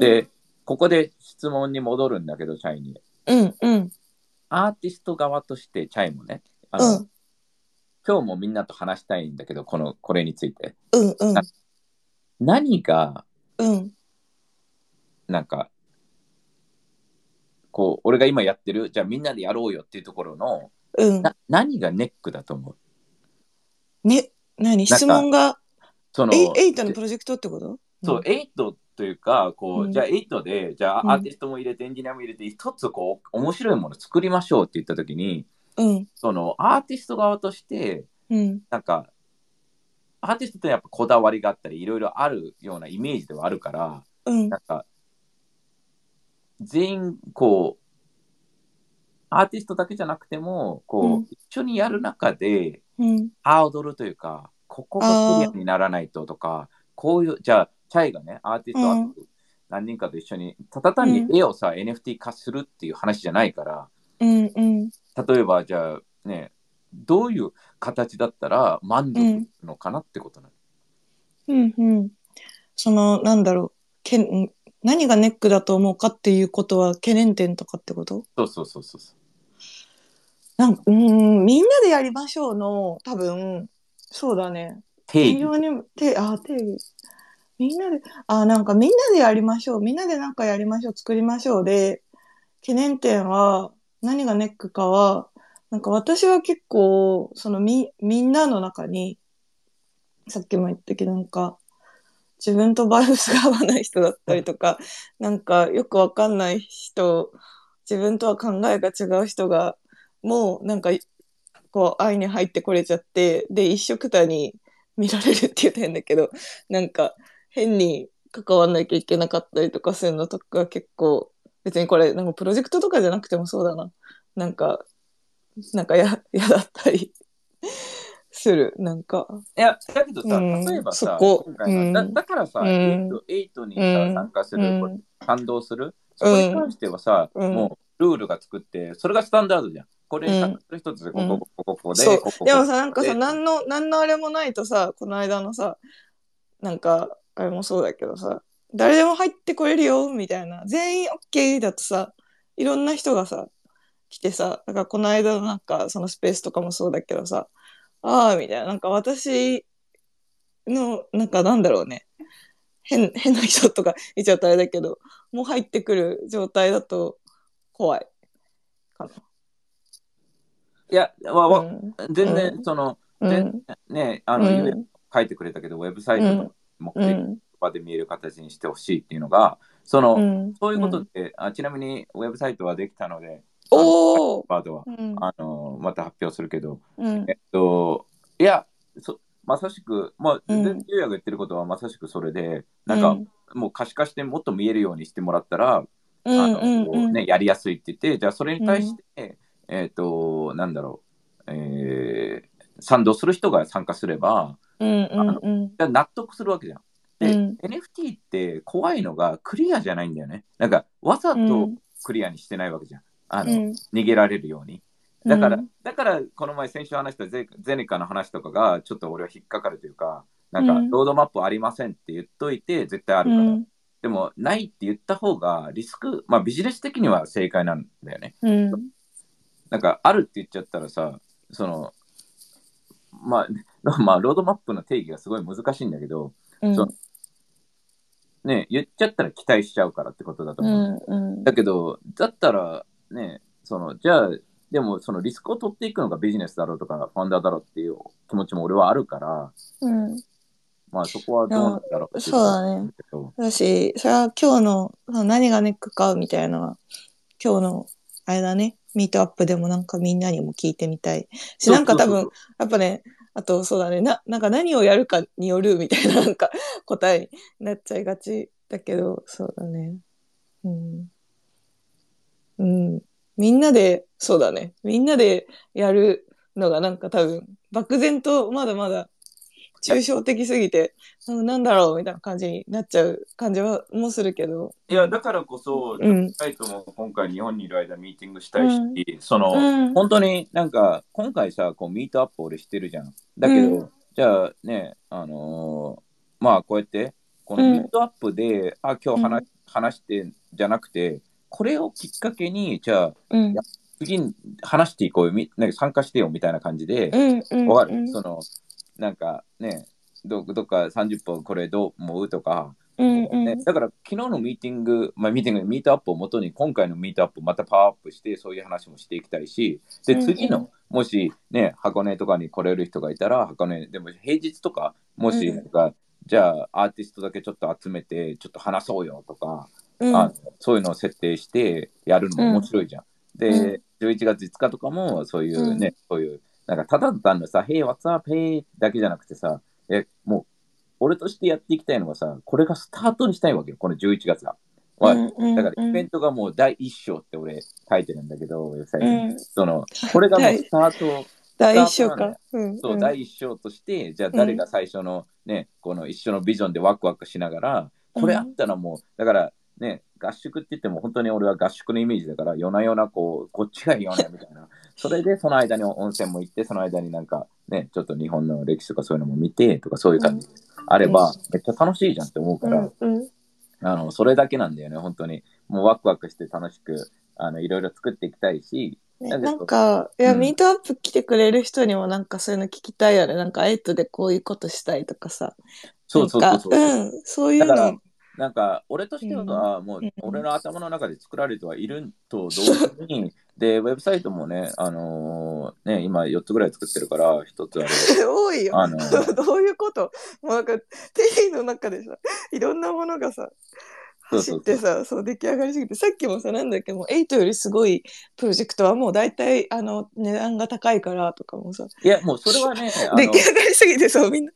で、ここで質問に戻るんだけど、チャイに。うんうん。アーティスト側として、チャイもね、あの、うん。今日もみんなと話したいんだけど、この、これについて。うんうん。何が、うん。なんか、こう、俺が今やってる、じゃあみんなでやろうよっていうところの、うん。な何がネックだと思う？ね何？質問がその、エイエイトのプロジェクトってこと？そう、エイトというか、こう、うん。じゃあエイトで、じゃうん。あアーティストも入れて、エンジニアも入れて、一つこう、面白いもの作りましょうって言ったときに、うん。その、アーティスト側として、うん。なんか、アーティストってやっぱこだわりがあったり、いろいろあるようなイメージではあるから、うん。なんか、全員、こう、アーティストだけじゃなくても、こう、うん。一緒にやる中で、うん。ハードルというか、ここがクリアにならないととか、こういう、じゃあ、チャイがね、アーティストうん。何人かと一緒に、ただ単に絵をさ、NFT 化するっていう話じゃないから、うんうん。例えば、じゃあ、ね、どういう形だったら満足のかなってことなの？うん。うんそのなんだろう。けん何がネックだと思うかっていうことは懸念点とかってこと？そうそうそうそう。なんかうーんみんなでやりましょうの多分。そうだね。定義。非常にてあ定義みんなであなんかみんなでやりましょう。みんなでなんかやりましょう。作りましょう。で懸念点は何がネックかはなんか私は結構そのみみんなの中にさっきも言ったけどなんか自分とバイブスが合わない人だったりとかなんかよくわかんない人自分とは考えが違う人がもうなんかこう間に入ってこれちゃってで一緒くたに見られるって言うと変だけどなんか変に関わんなきゃいけなかったりとかするのとか結構別にこれなんかプロジェクトとかじゃなくてもそうだな。なんかなんかや 嫌だったりする。なんか。いや、だけどさ、うん。例えばさ、今回うん。だからさ、うん。エイトエイトにさ、うん参加する、うん。感動する、そこに関してはさ、うん。もうルールが作って、それがスタンダードじゃん。これ、一つで、ここ、うんここ、ここで、ここ、でもさなんかさで。何の何のあれもないとさこの間のさなんかあれもそうだけどさ誰でも入ってこれるよみたいな。全員 OK だとさいろんな人がさ来てさだからこの間のなんかそのスペースとかもそうだけどさああみたいな。なんか私のなんかなんだろうね。変変な人とか言っちゃったらあれだけどもう入ってくる状態だと怖い。かいや、わわな。うん。全然、うんその、うん。全ね、あの、うん。書いてくれたけど、ウェブサイトの目的うん場で見える形にしてほしいっていうのが、その、うん。そういうことって、あ、ちなみにウェブサイトはできたので、おお、ワー。ドは、うん。あの、また発表するけど、うん。えっと、いや、そまさしく、まあ、うん。全然、ゆうやが言ってることはまさしくそれで、なんか、もう可視化してもっと見えるようにしてもらったら、うんあのね、やりやすいって言って、じゃあそれに対して、えっ、と、なんだろう、えー賛同する人が参加すれば、うんうんうん納得するわけじゃん。で、うん NFT って怖いのがクリアじゃないんだよね。なんか、わざとクリアにしてないわけじゃん。あの、うん逃げられるように。だから、うんだから、この前先週話したゼゼネカの話とかが、ちょっと俺は引っかかるというか、なんか、うんロードマップありませんって言っといて、絶対あるから。うんでも、ないって言った方が、リスク、まあビジネス的には正解なんだよね。うんなんか、あるって言っちゃったらさ、その、まあ、まあ、ロードマップの定義がすごい難しいんだけど、うん。そうね、言っちゃったら期待しちゃうからってことだとう思う。んうん。だけど、だったら、ね、その、じゃあ、でも、そのリスクを取っていくのがビジネスだろうとか、ファンダーだろうっていう気持ちも俺はあるから、うん。まあそこはどうなんだろうそうだね。だし、それは今日の何がネックかみたいなのは、今日のあれだね、ミートアップでもなんかみんなにも聞いてみたいし、なんか多分、やっぱね、あとそうだね、な、なんか何をやるかによるみたいななんか答えになっちゃいがちだけど、そうだね。うん。うん。みんなで、そうだね。みんなでやるのがなんか多分、漠然とまだまだ抽象的すぎて、うんなんだろうみたいな感じになっちゃう感じはもするけど。いや、だからこそ、うイトも今回日本にいる間ミーティングしたいし、うんその、うん。本当になんか、今回さ、こうミートアップ俺してるじゃん。だけど、うん。じゃあね、あのーまあこうやって、このミートアップで、あ、今日話話してじゃなくて、これをきっかけに、じゃあ、次に話していこうよ、みなんか参加してよみたいな感じで、うんうんわかる、うん。その、なんかね、どどっか30分これどう思うとか、うんうん。ね、だから昨日のミーティング、まあ、ミーティング、ミートアップをもとに今回のミートアップまたパワーアップしてそういう話もしていきたいし、で、うんうん。次の、もしね、箱根とかに来れる人がいたら、箱根、でも平日とか、もしうん。なんか、じゃあアーティストだけちょっと集めて、ちょっと話そうよとか、うん。あそういうのを設定してやるのも面白いじゃん。で、11月5日とかもそういうね、そういう、なんかただ単のさ、Hey, what's up? Hey だけじゃなくてさ、え、もう、俺としてやっていきたいのはさ、これがスタートにしたいわけよ、この11月が。わうんうんだからイベントがもう第一章って俺書いてるんだけど、うんその、これがもうスタート、第一章か。うんそう、ん第一章として、じゃあ誰が最初のね、この一緒のビジョンでワクワクしながら、これあったらもう、だからね、合宿って言っても本当に俺は合宿のイメージだから、夜な夜なこう、こっちがいいよね、みたいな。それでその間に温泉も行って、その間になんかね、ちょっと日本の歴史とかそういうのも見てとかそういう感じであれば、めっちゃ楽しいじゃんって思うから、うんうんあの、それだけなんだよね、本当に。もうワクワクして楽しく、あの、いろいろ作っていきたいし、ねなんか、いや、うんミートアップ来てくれる人にもなんかそういうの聞きたいよね。なんか、エイトでこういうことしたいとかさ。そうそうそうそう。うん、そういうの。、なんか、俺としては、もううん、俺の頭の中で作られてはいると同時に、で、ウェブサイトもね、あのーね、今4つぐらい作ってるから、1つあれ、多いよ。あのー。どういうこと？もうなんか、テリーの中でさ、いろんなものがさ、そうそうそう。走ってさ、そう出来上がりすぎて、さっきもさ、なんだっけ、もう8よりすごいプロジェクトはもう大体、あの、値段が高いからとかもさ、いや、もうそれはね、出来上がりすぎてさ、みんな、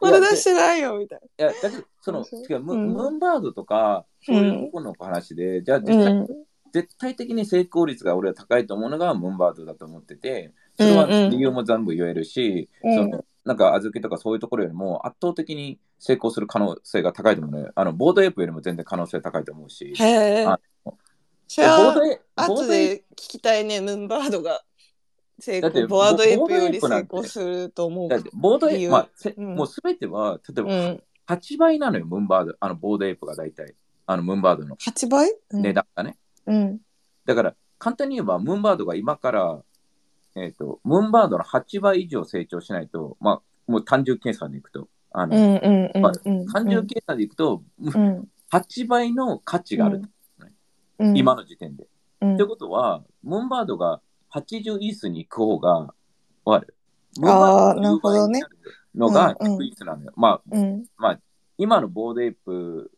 まだ出してないよ、みたいいや、だけど、その、そう違う、ムーンバードとか、そういうところの話で、じゃあ実な。際、うん。絶対的に成功率が俺は高いと思うのがムーンバードだと思ってて、それは理由も全部言えるし、うん。そのなんか小豆とかそういうところよりも圧倒的に成功する可能性が高いと思うね。あのボードエイプよりも全然可能性高いと思うし。へえあ。それは後で聞きたいね、ムーンバードが成功、ボワードエイプより成功すると思うプだってボードエイプ、まあせうんもうすべては、例えばうん。8倍なのよ、ムーンバード、あのボードエイプが大体。あのムーンバードの8倍うん値段がね。うん。だから、簡単に言えば、ムーンバードが今から、えっ、と、ムーンバードの8倍以上成長しないと、まあ、もう単純計算でいくと、あの、うんうんうんまあうん。単純計算でいくと、うん。8倍の価値がある、うん。今の時点で。うんってことは、 Moonbird が80 ETH に行く方が、わかるあーなるほどね。のがうんうん100 ETH なのよ。まあ、うん。今の Bored Ape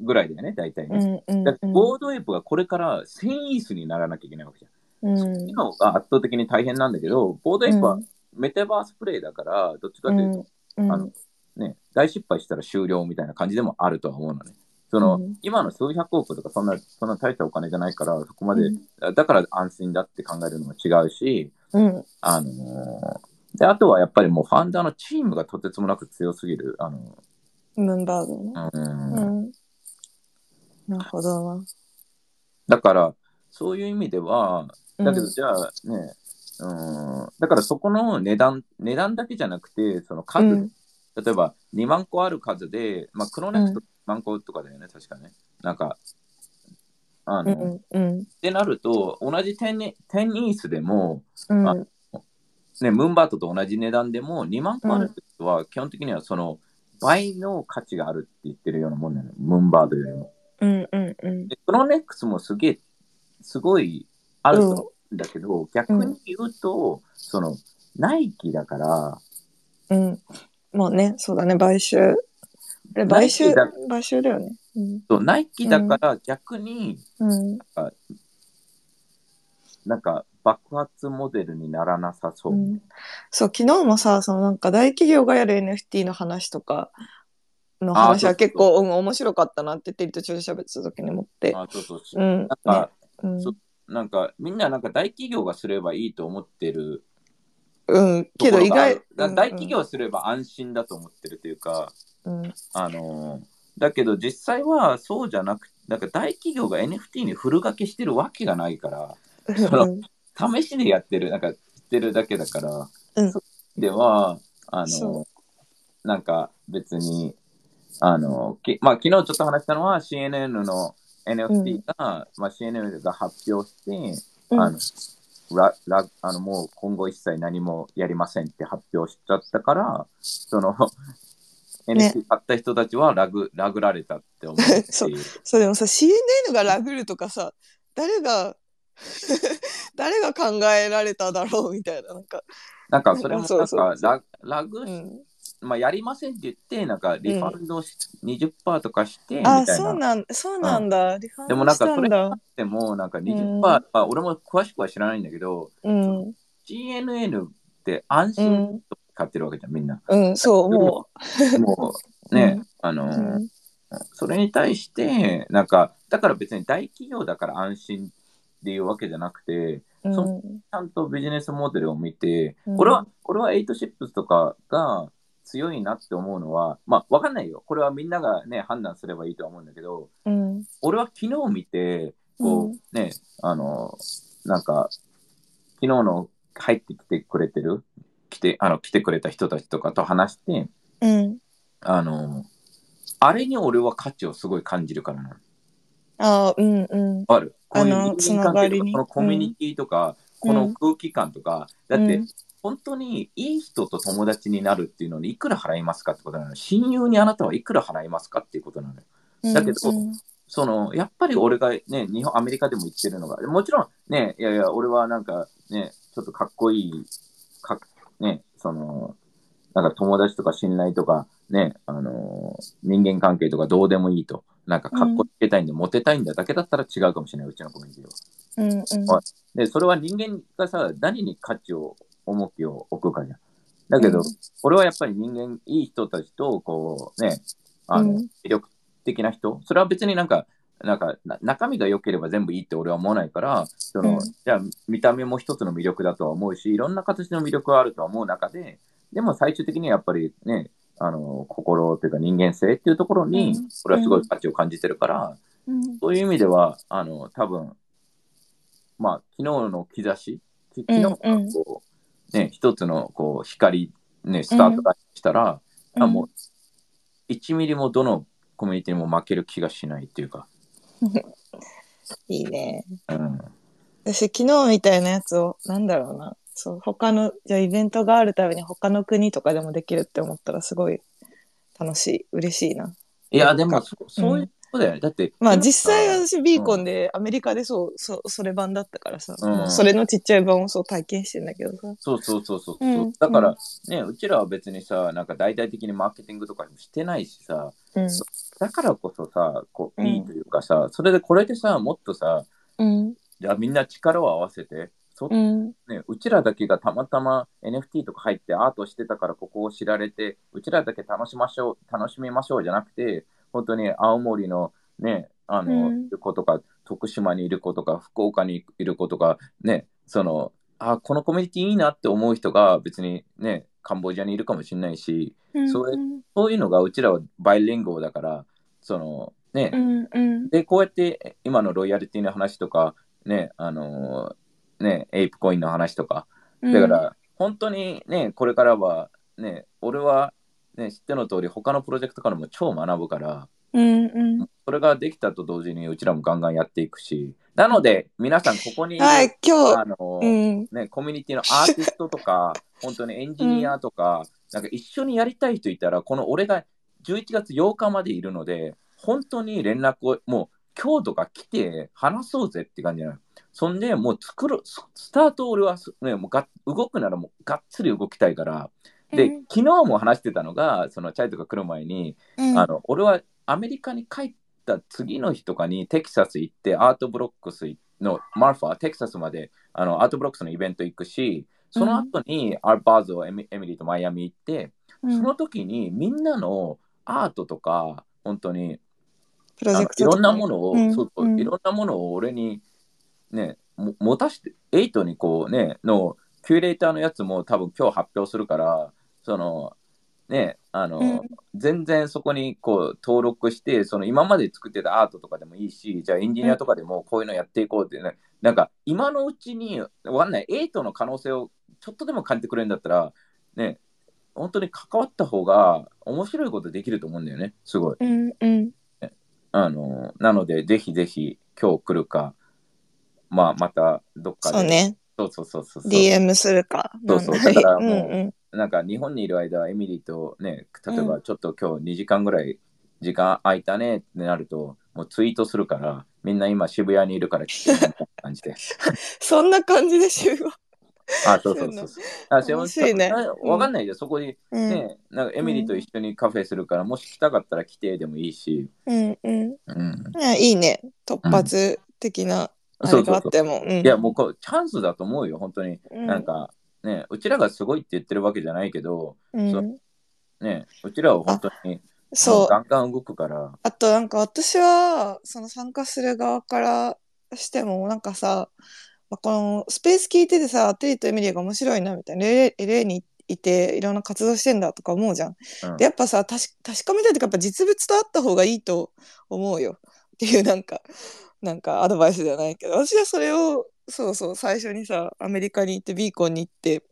ぐらいだよね、大体うね。んうんだって Bored Ape がこれから1000 ETH にならなきゃいけないわけじゃん。うん。今が圧倒的に大変なんだけど、 Bored Ape はメタバース play だから、どっちかというと、うんあのね、大失敗したら終了みたいな感じでもあるとは思うのね。その、うん今の数百億とかそんな、そんな大したお金じゃないから、そこまで、うんだから安心だって考えるのも違うし、うん。あのーで、あとはやっぱりもうファンダーのチームがとてつもなく強すぎる。あの、ムーンバードね。うんうん。なるほどな。だから、そういう意味では、だけどうんじゃあね、うん、だからそこの値段、値段だけじゃなくて、その数、うん。例えば2万個ある数で、まあ、クロネクスト2万個とかだよね、確かね。なんか、あの、っうんうん。てなると、同じ10ニ10イースでも、うん。あね、ムーンバートと同じ値段でも2万個あるってことは、基本的にはその倍の価値があるって言ってるようなもんなのよ、ムーンバードよりも。うんうんうん。で、クロネックスもすげえ、すごいあるんだけど、逆に言うと、その、ナイキだから、うん。もうね、そうだね、買収。で買収買収だよね。うん。そうナイキだから逆にうん。なんか爆発モデルにならなさそう。うんそう、昨日もさ、そのなんか大企業がやる NFT の話とかの話は結構うん面白かったなってテリとちょうど喋ってた時に思って。あそうそううん。なんか、うんそなんかみんななんか大企業がすればいいと思ってるうん。とけど意外。だ大企業すれば安心だと思ってるというか、うん。あのーだけど実際はそうじゃなくなんか大企業が NFT にフル掛けしてるわけがないから、そのうん試しでやってる、なんか、してるだけだから、うんでは、あその、なんか別に、あの、きまあ、昨日ちょっと話したのは CNN の NFT が、まあ、CNN が発表して、うん。あのララあのもう今後一切何もやりませんって発表しちゃったから、その、NFT 買った人たちはラグラグられたって思うって そう。そうでもさ CNN がラグるとかさ誰が 誰が考えられただろうみたいななんか、なんかそれもなんかララグし、うん、まあ、やりませんって言って、なんかリファンドし、20%とかしてみあたいな。そうなんそうなんだ、リファンでもなんかそれでもなんか20%、うん。まあ、俺も詳しくは知らないんだけど、うん、CNN って安う心んと買ってるわけじゃん、みんな。うん、そうももう ね、うん。あのそれに対して、なんか、だから別に大企業だから安心っていうわけじゃなくて、うん。そちゃんとビジネスモデルを見て、うん。俺は、俺は8シップスとかが強いなって思うのは、まあ、わかんないよ。これはみんながね、判断すればいいとは思うんだけど、うん。俺は昨日見て、こう、うん。ね、あの、なんか、昨日の入ってきてくれてる、来て、あの、来てくれた人たちとかと話して、うん。あの、あれに俺は価値をすごい感じるからな。あーうんうん。ある。こういう人間関係とか、このコミュニティとか、うん。この空気感とか、だって、うん本当にいい人と友達になるっていうのにいくら払いますかってことなのよ。親友にあなたはいくら払いますかっていうことなのよ。だけどうんその、やっぱり俺がね、日本、アメリカでも言ってるのが、もちろんね、いやいや、俺はなんかね、ちょっとかっこいい、かね、その、なんか友達とか信頼とか、ね、あの人間関係とかどうでもいいと。なんかかっこつけたいんで、モテたいんだだけだったら違うかもしれない、うちのコミュニティは。うんうんはいで、それは人間がさ、何に価値を、重きを置くかじゃん。だけど、うん。俺はやっぱり人間、いい人たちと、こう、ね、あの、うん。魅力的な人、それは別になんか、なんか、な中身が良ければ全部いいって俺は思わないから、その、うん。じゃあ、見た目も一つの魅力だとは思うし、いろんな形の魅力があるとは思う中で、でも最終的にはやっぱりね、あの、心というか人間性っていうところにうん、俺はすごい価値を感じてるから、うん。そういう意味では、あの、多分、まあ、昨日の兆し、き昨日がうん。うんこう、ね、一つのこう光、ね、スタートがしたら、あもう、1ミリもどのコミュニティにも負ける気がしないっていうか、いいね。うん、私昨日みたいなやつをなんだろうな。そう他のじゃあイベントがあるたびに他の国とかでもできるって思ったらすごい楽しい嬉しいな。いや、でもそ、そういうことだよ。ね。だって、まあ実際は私ビーコンでアメリカでそうそうそれ版だったからさ、うん。もうそれのちっちゃい版をそう体験してんだけどさ。そうそうそうそう。うん。だから、ね、うちらは別にさ、なんか大々的にマーケティングとかしてないしさ、うん。だからこそさ、こううん。いいというかさ、それでこれでさ、もっとさ、うん。じゃあみんな力を合わせて、そうん。ね、うちらだけがたまたま NFT とか入ってアートしてたからここを知られて、うちらだけ楽しましょう、楽しみましょうじゃなくて、本当に青森のね、あの、うん。いる子とか、徳島にいる子とか、福岡にいる子とか、ね、その、あ、このコミュニティいいなって思う人が別にね、カンボジアにいるかもしれないし、うんそれそういうのがうちらはバイリンゴだから、その、ね、うんうん。で、こうやって今のロイヤリティの話とか、ね、あのーね、エイプコインの話とか、うん。だから、本当にね、これからは、ね、俺は、ね、知っての通り、他のプロジェクトからも超学ぶから、うんうんそれができたと同時に、うちらもガンガンやっていくし、なので、皆さん、ここに今あの日うん。ね、コミュニティのアーティストとか、本当にエンジニアとか、なんか一緒にやりたい人いたら、この俺が11月8日までいるので、本当に連絡を、もう今日とか来て話そうぜって感じなの。そんで、もう作る、ススタート俺は、ね、もうが動くならもうがっつり動きたいから、で、うん。昨日も話してたのが、そのチャイとか来る前に、うん。あの俺はアメリカに帰った次の日とかにテキサス行ってアートブロックスのマルファテキサスまであのアートブロックスのイベント行くしその後にアーバーズをエミエミリーとマイアミ行って、うん。その時にみんなのアートとか本当にプロジェクトいろんなものを、うん。そういろんなものを俺にねも持たしてエイトにこうねのキュレーターのやつも多分今日発表するからそのねあの、うん全然そこにこう登録してその今まで作ってたアートとかでもいいしじゃあエンジニアとかでもこういうのやっていこうってね、なんか今のうちにわかんないエイトの可能性をちょっとでも感じてくれるんだったらね本当に関わった方が面白いことできると思うんだよねすごい。うんうんあの、なので、ぜひぜひ今日来るか、まあ、またどっかで。そうね。そうそうそうそう。DM するか。そうそうだからもううんうん。なんか日本にいる間、エミリーとね、例えうばちょっと今日2時間ぐらい時間空いたねってなると、もうツイートするから、みんな今渋谷にいるから来てみたいな感じで。そんな感じで集合。あ、そうそうそう。あ、面白いねうんわかんないで、そこにうん。ね、なんかエミリーと一緒にカフェするから、もし来たかったら来てでもいいし、うんうん。うん。いやいいね。突発的なあれがあっても。うんいや、もうこうチャンスだと思うよ、本当に。うんなんか、ね、うちらがすごいって言ってるわけじゃないけど、うん。そう。ね、うちらは本当にそう。ガンガン動くから、あとなんか私はその参加する側からしてもなんかさ、まあ、このスペース聞いててさテリーとエミリーが面白いなみたいな LA, LA にいていろんな活動してんだとか思うじゃん。うん。でやっぱさ確確かめたいというかやっぱ実物とあった方がいいと思うよ。っていうなんかなんかアドバイスじゃないけど私はそれをそうそう最初にさアメリカに行ってビーコンに行って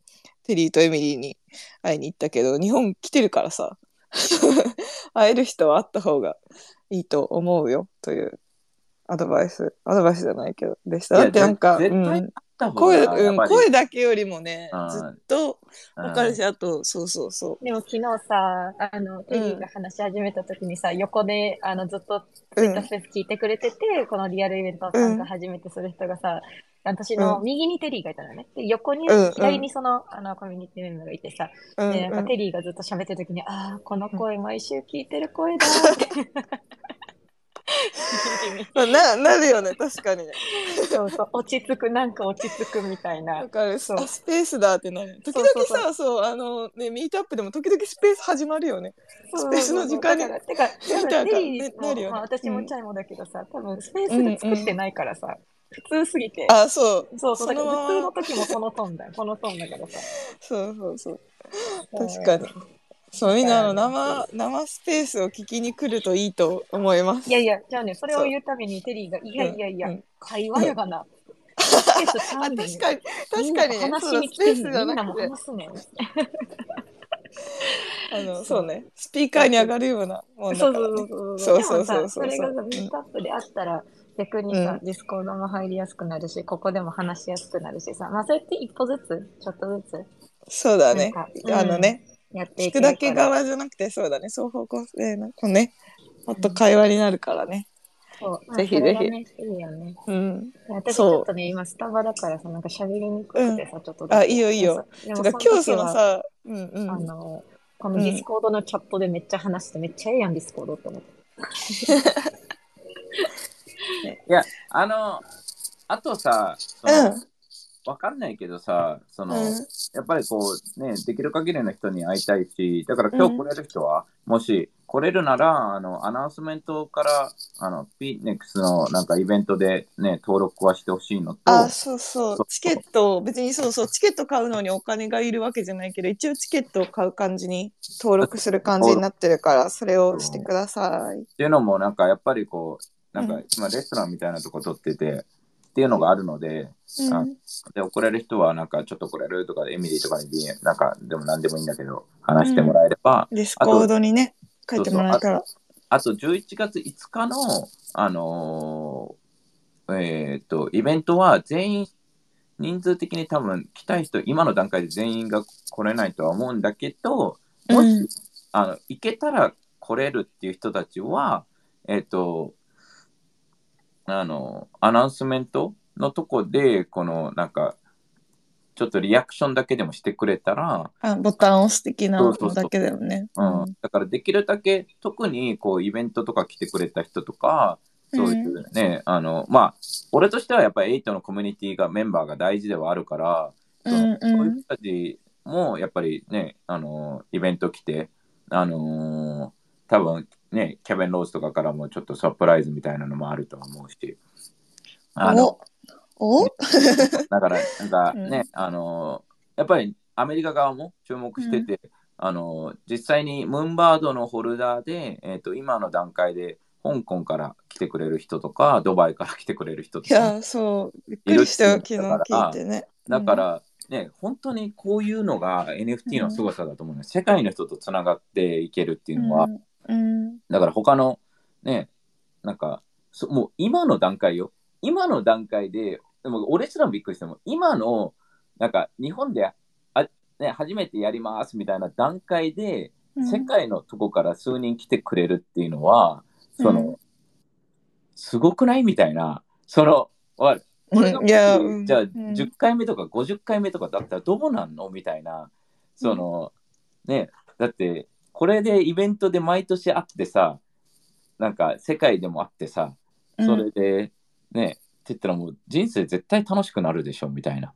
テリーとエミリーに会いに行ったけど日本来てるからさ 会える人は会った方がいいと思うよというアドバイスアドバイスじゃないけどでした。だってなんか、声,、うん、声だけよりもねうんずっとうん。わかるしあとそうそうそう。でも昨日さ、あの、テリーが話し始めた時にさ、横で、あの、ずっとうんツイッタースペース聞いてくれてて、このリアルイベント参加初めてする人がさ、私のうん。右にテリーがいたのね。で、横に、うんうん。左にその、あの、コミュニティメンバーがいてさ、うんで、なん。うんかテリーがずっと喋ってる時に、ああ、この声毎週聞いてる声だって。まあななるよね。確かに。ねそうそう、落ち着く、なんか落ち着くみたいな。わ。かる。そう。あスペースだってなる。時そう々そう。さそうあのねミートアップでも時々スペース始まるよね。スペースの時間に。だからてか、みたいなテリーもなるよね。まあ、私もチャイもだけどさ、多分スペースで作ってないからさ、普通すぎて。あそう。そうそう、だからそのまま。普通の時もこのトーンだよ。このトーンだからさ。そうそうそう。確かに。そうみんなあの生生スペースを聞きに来るといいと思います。いやいや、じゃあね、それを言うためにテリーが、いやいやいや、会話やがな。確かに確かにね。話そうだスに来てんねんペースじゃみんなも話すね。ん。あのそう。ね。スピーカーに上がるようなもんだそうからね。そうそうそうでもさ、そうそうそそう。れがさミートアップであったら、逆にさ、う Discord も入りやすくなるし、ここでも話しやすくなるしさ、まあそうやって一歩ずつ、ちょっとずつ？そうだね。なんかうん。あのねやってい聞くだけるから。け側じゃなくてそうだね。双方向性のこうねもっと会話になるからね。そう。ぜひまあそれがねいいよね。うん。私ちそう。ょっとね、今スタバだからさ、なんか喋りにくくてさ、ちょっとだけ。あいいよいいよ。でもてか今日その時はさうんうん。あの、この Discord のチャットでめっちゃ話して、めっちゃええやん、 Discord って思って。いや、あの、あとさ、そうん。のわかんないけどさ、その、うん。やっぱりこう、ね、できる限りの人に会いたいし、だから今日来れる人は、もし来れるなら、あの、 announcement から、あの、 Peatix のなんかイベントでね、登録はしてほしいのと、あそうそう。チケット別にそうそう。チケット買うのにお金がいるわけじゃないけど一応チケットを買う感じに登録する感じになってるからそれをしてください。っていうのもなんかやっぱりこう、なんかうん。今レストランみたいなとこ取ってて、っていうのがあるので、うん。あで、来れる人はなんかちょっと来れるとか、エミリーとかになんかでも何でもいいんだけど、話してもらえれば、 Discordにね書いてもらえたら。あと11月5日の、あのーえっ、と、イベントは全員、人数的に多分来たい人、今の段階で全員が来れないとは思うんだけど、もし、うんあの行けたら来れるっていう人たちは、えっ、と、あの、アナウンスメントのとこで、このなんか、ちょっとリアクションだけでもしてくれたら、あボタンを押す的なのだけだよね。うん、だからできるだけ特にこうイベントとか来てくれた人とかそういうね、あのまあ俺としてはやっぱり8のコミュニティがメンバーが大事ではあるから、そのうんうん。そういう人たちもやっぱりねあのイベント来てあのー多分ねキャベン・ローズとかからもちょっとサプライズみたいなのもあるとは思うしあのお？お だから、なんかうん。ね、あのーやっぱりアメリカ側も注目してて、あのー実際にムーンバードのホルダーで、えー、と今の段階で香港から来てくれる人とか、ドバイから来てくれる人とか、いやそうびっくりしたよ昨日聞いてね。だから、ね、本当にこういうのが NFT の凄さだと思うの、世界の人とつながっていけるっていうのは、うん。うん。だから他のね、なんか、そもう今の段階よ。今の段階で、でも俺すらもびっくりしても、今の、なんか日本であ、ね、初めてやりますみたいな段階で、うん。世界のとこから数人来てくれるっていうのは、その、うん。すごくないみたいな、その、わかる？じゃあ、うん。10回目とか50回目とかだったらどうなんのみたいな、その、ね、だって、これでイベントで毎年あってさ、なんか世界でもあってさ、それで、ね、言ったらもう人生絶対楽しくなるでしょみたいな。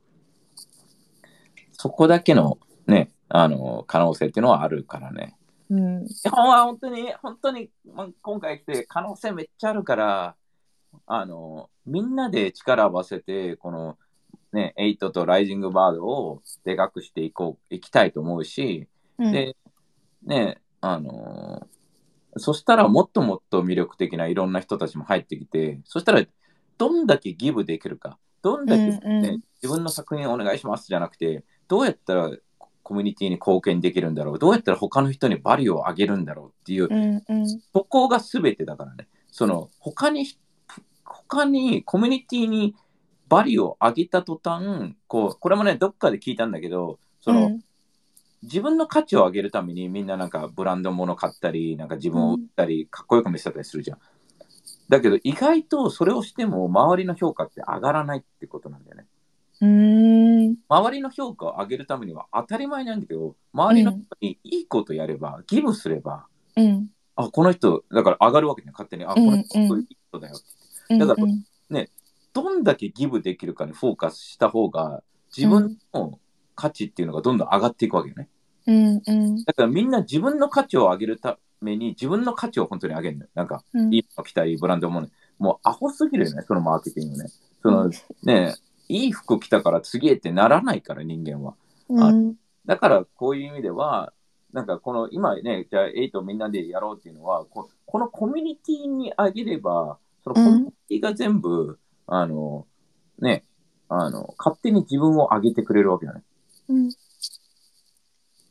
そこだけのね、あの、可能性っていうのはあるからね。うん。日本は本当に、本当に、まあ今回来て可能性めっちゃあるから、あの、みんなで力を合わせて、この、ね、エイトとライジングバードをでかくしていこう、いきたいと思うし、うんで、ね、あのそしたらもっともっと魅力的ないろんな人たちも入ってきて、そしたらどんだけギブできるか、どんだけ、ねうんうん。自分の作品お願いしますじゃなくて、どうやったらコミュニティに貢献できるんだろう、どうやったら他の人にバリューを上げるんだろうっていう、うんうん。そこが全てだからね。その他に、他にコミュニティにバリューを上げた途端、こう、これもね、どっかで聞いたんだけど、その、うん。自分の価値を上げるためにみんななんかブランド物買ったり、なんか自分を売ったり、かっこよく見せたりするじゃん。だけど意外とそれをしても周りの評価って上がらないってことなんだよね。うーん周りの評価を上げるためには当たり前なんだけど、周りの人にいいことやれば、ギブすれば、うんあ、この人、だから上がるわけね、勝手に。あ、この人、うんうんいい人だよって。うんだからどんだけギブできるかにフォーカスした方が、自分の価値っていうのがどんどん上がっていくわけよね。うんうんだからみんな自分の価値を上げるために、自分の価値を本当に上げるのよ。なんか、うんいいの着たいブランドもね、もうアホすぎるよね、そのマーケティングね。そのね、いい服着たから次へってならないから、人間は。うんだからこういう意味では、なんかこの今ね、じゃあ8みんなでやろうっていうのは、ここのコミュニティにあげれば、そのコミュニティが全部、あの、ね、あの、勝手に自分を上げてくれるわけだね。うん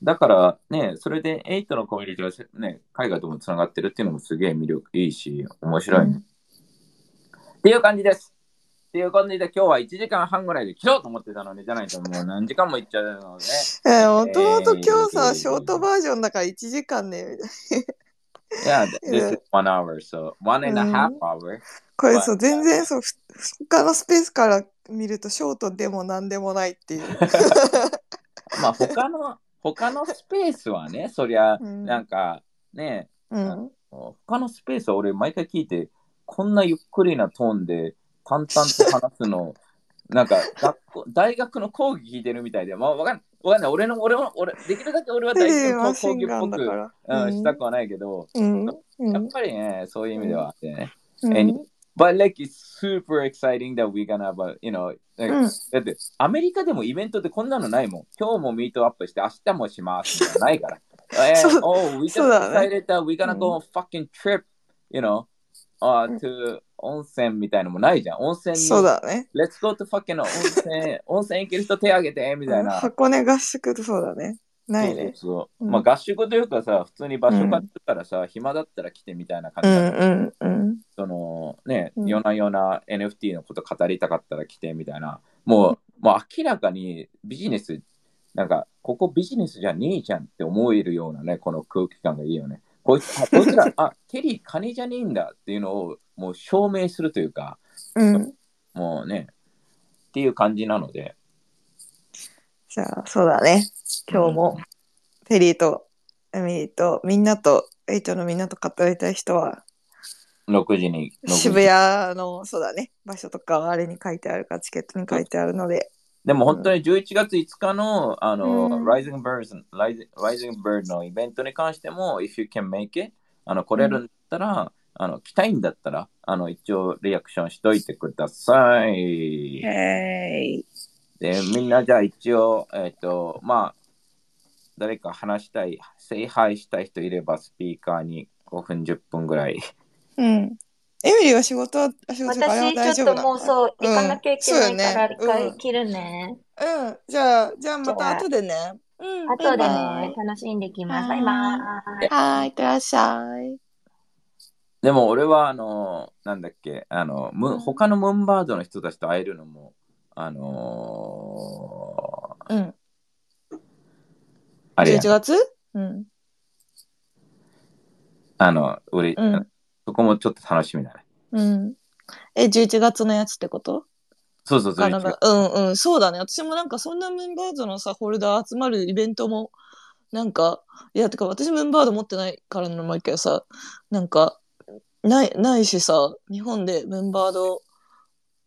だからね、それで8のコミュニティがせね、海外ともつながってるっていうのもすげえ魅力いいし、面白いね。っていう感じです。っていう感じで今日は1時間半ぐらいで切ろうと思ってたのに、じゃないともう何時間もいっちゃうので、えー、もともと今日さ、えーショートバージョンだから1時間ね、みたい Yeah, this is one hour, so one and a half hour. これそう、全然そう、ふ他のスペースから見るとショートでも何でもないっていう。まあ他の、他のスペースはね、そりゃ、うんなんかね、うん。他のスペースは俺毎回聞いて、こんなゆっくりなトーンで淡々と話すの、なんか学校大学の講義聞いてるみたいで、まあわかんわかんない。俺の、俺も、俺、できるだけ俺は大学の 講義っぽく、したくはないけど、うん。うんやっぱりね、そういう意味ではあってね。うん And- But like it's super exciting that we're gonna have a, you know, んだってアメリカでもイベントってこんなのないもん。今日もミートアップして明日もしますみたいなのないから。えー oh, you know, uh, to 温泉みたいなのもないじゃん。温泉に、そうだね。Let's go to fucking 温泉、温泉行ける人手挙げてみたいな。箱根合宿とそうだね。ないね。そうそうんまあ合宿というかさ、普通に場所買ってからさ、暇だったら来てみたいな感うじだったんうんうん。そのね、うん夜な夜な NFT のこと語りたかったら来てみたいな、もう、もう明らかにビジネス、なんか、ここビジネスじゃねえじゃんって思えるようなね、この空気感がいいよね。こいつあこいつら、あ、テリー金じゃねえんだっていうのをもう証明するというか、うん。もうね、っていう感じなので、じゃあ、そうだね。今日も、テリーとエミリーとみんなと、エイトのみんなと語りたい人は、6時に、6時渋谷の、そうだね、場所とかはあれに書いてあるか、チケットに書いてあるので、でも本当に11月5日の、あの、うん Rising Birds、Rising Rising Bird のイベントに関しても、if you can make it、あの、来れるんだったら、あの、来たいんだったら、あの、一応リアクションしといてください。へーい。で、みんなじゃあ一応、えっ、と、まあ、誰か話したい、say hi したい人いれば、スピーカーに5分、10分ぐらい。うん。エミリーは仕事は、あ仕事私ちょっともうそう、うん行かなきゃいけないから、一回切るね。うん。じゃあ、じゃあまじゃあた後でね。うん。後でね、楽しんできます。はいバイバーイ。はい、いってらっしゃい。でも俺はあの、なんだっけ、あの、ムうん他のムンバードの人たちと会えるのも、あのーうん。あれや11月？うん。あの、俺、うんそこもちょっと楽しみだね。うん。え、11月のやつってこと？そうそうそう。あなんかうんうん、そうだね。私もなんかそんなムーンバードのさ、ホルダー集まるイベントも、なんか、いや、てか私ムーンバード持ってないからのもあるけどさ、なんか、ない、ないしさ、日本でムーンバード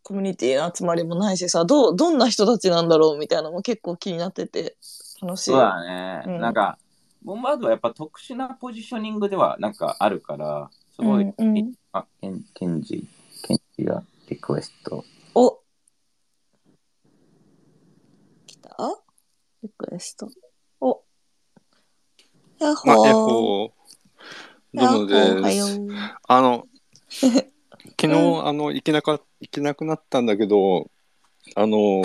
コミュニティの集まりもないしさ、どう、どんな人たちなんだろうみたいなのも結構気になってて、楽しい。そうだね。うんなんか、ボンバードはやっぱ特殊なポジショニングではなんかあるから、すごい、うんうんあ、ケンケンジ、ケンジがリクエスト。お来た？リクエスト。おやっほー。まあ、えほう。どうもやっほーはよであの、昨日、うんあの、行けなか、行けなくなったんだけど、あの、い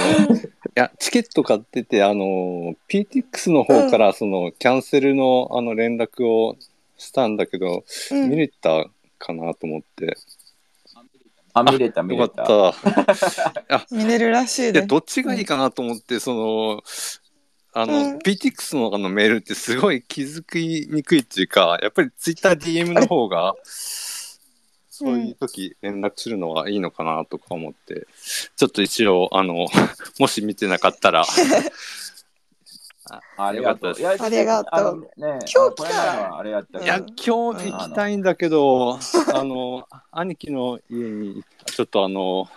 や、チケット買ってて、あの、PTX の方から、その、キャンセルの、あの、連絡をしたんだけど、うん見れたかなと思って。あ、見れた、見よれた。かった。見れるらしいで。どっちがいいかなと思って、その、あの、うん PTX のあのメールってすごい気づきにくいっていうか、やっぱり TwitterDM の方が、そういう時連絡するのはいいのかなとか思って、ちょっと一応、あの、もし見てなかったら、ありがとう。ありがとう。今日来たいや、ど、今日行きたいんだけど、あの、兄貴の家に、ちょっとあの、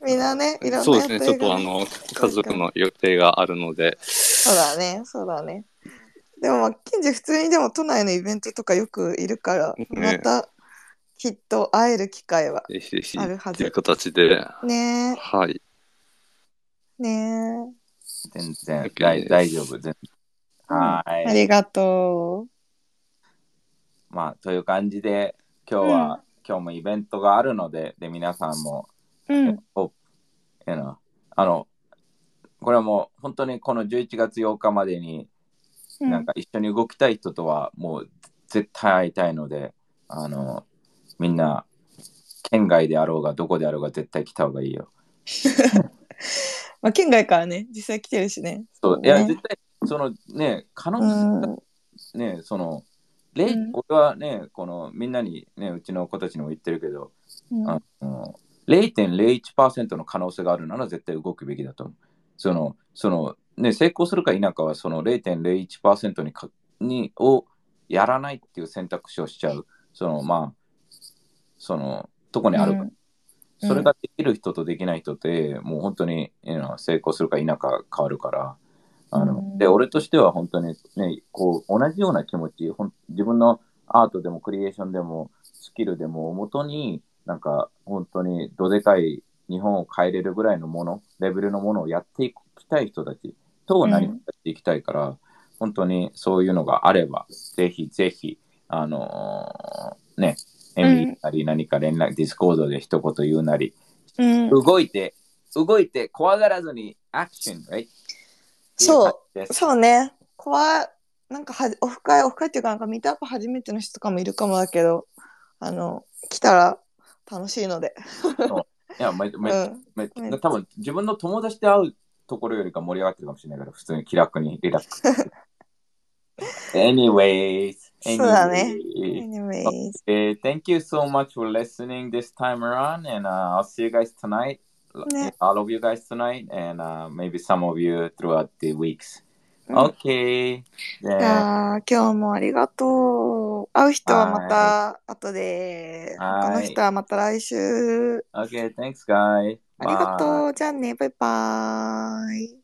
みんなね、いろんなそうですね、ちょっとあの、家族の予定があるので、そうだね、そうだね。でも、まあ、ケンジ普通にでも都内のイベントとかよくいるから、ね。またきっと会える機会は。ぜひぜひ、あるはずっていう形で、ねはい。え、ね全然 OK 大大丈夫。全はえ。あい。りがとまあ、という感じで、今日は、今日もイベントがあるので、で、皆さんも、う。うん。おえのあの、これはもう本当にこの11月8日までに、うんなんか一緒に動きたい人とはもう絶対会いたいので、あの、みんな、県外であろうがどこであろうが絶対来た方がいいよ。まあ、県外からね、実際来てるしね。そう、ねいや、絶対、そのね、可能う性ん。ね、その、れいうん俺はね、このみんなにね、うちの子たちにも言ってるけど、うんあの0.01%の可能性があるなら絶対動くべきだと思う。その、その、ね、成功するか否かはその0.01%にかにをやらないっていう選択肢をしちゃう、その、まあ、その、とこにあるうん。それができる人とできない人って、もう本当に、you know 成功するか否か変わるから、あの、うん。で、俺としては本当にね、こう、同じような気持ち、ほん自分のアートでもクリエーションでもスキルでも元になんか本当にどでかい日本を変えれるぐらいのもの、レベルのものをやっていきたい人たちと何かやっていきたいから、本当にそういうのがあれば、ぜひぜひ、あのーね、エミリーなり何か連絡、 Discord で一言言うなり、うん。動いて、動いて怖がらずにアクション、right? そう。そうね。怖い。なんかは、オフ会、オフ会っていうか、なんかミートアップ初めての人とかもいるかもだけど、あの、来たら楽しいので。いや、めめうん。めめ多分自分の友達と会うところよりか盛り上がってるかもしれないから、普通に気楽にリラックス。Anyways, そうだね anyways. Anyways. Okay, thank you so much for listening this time around, and uh, I'll see you guys tonight. ね All of you guys tonight, and uh, maybe some of you throughout the weeks. うんー今日もありがとう。会う人はまた後で、はい他の人はまた来週。okay, thanks, guys. ありが Bye. とう。じゃあね、バイバーイ。